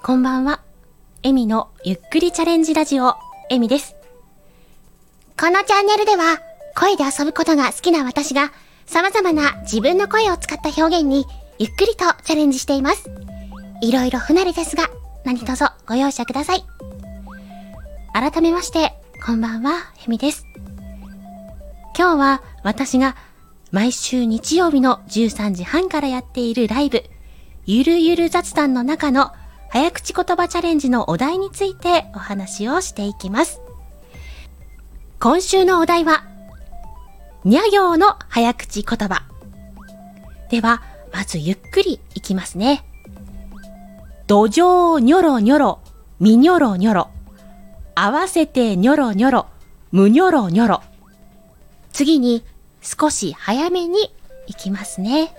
こんばんは。エミのゆっくりチャレンジラジオ、エミです。このチャンネルでは、声で遊ぶことが好きな私が、様々な自分の声を使った表現に、ゆっくりとチャレンジしています。いろいろ不慣れですが、何卒ご容赦ください。改めまして、こんばんは、エミです。今日は私が毎週日曜日の13時半からやっているライブ、ゆるゆる雑談の中の早口言葉チャレンジのお題についてお話をしていきます。今週のお題は、にゃ行の早口言葉。では、まずゆっくりいきますね。土壌にょろにょろ、みにょろにょろ。合わせてにょろにょろ、むにょろにょろ。次に少し早めに行きますね。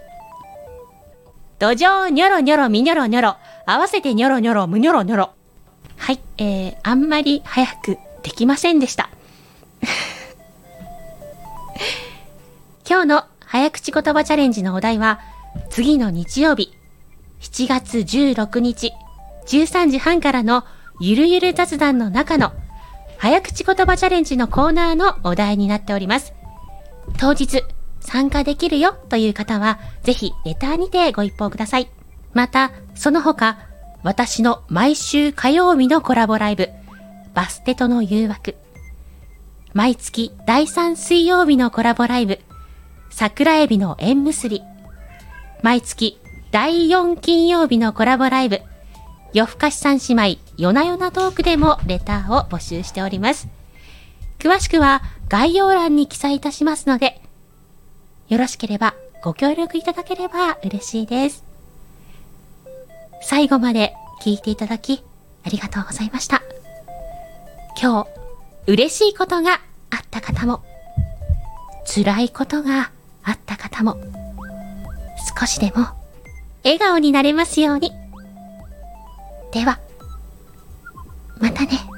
土壌にょろにょろみにょろにょろ、合わせてにょろにょろむにょろにょろ。はい、えー、あんまり早くできませんでした。今日の早口言葉チャレンジのお題は、次の日曜日、7月16日、13時半からのゆるゆる雑談の中の早口言葉チャレンジのコーナーのお題になっております。当日参加できるよという方は、ぜひレターにてご一報ください。また、その他、私の毎週火曜日のコラボライブ、バステとの誘惑。毎月第3水曜日のコラボライブ、桜エビの縁結び。毎月第4金曜日のコラボライブ、夜更かし三姉妹、夜な夜なトークでもレターを募集しております。詳しくは概要欄に記載いたしますので、よろしければご協力いただければ嬉しいです。最後まで聞いていただき、ありがとうございました。今日、嬉しいことがあった方も、辛いことがあった方も、少しでも笑顔になれますように。では、またね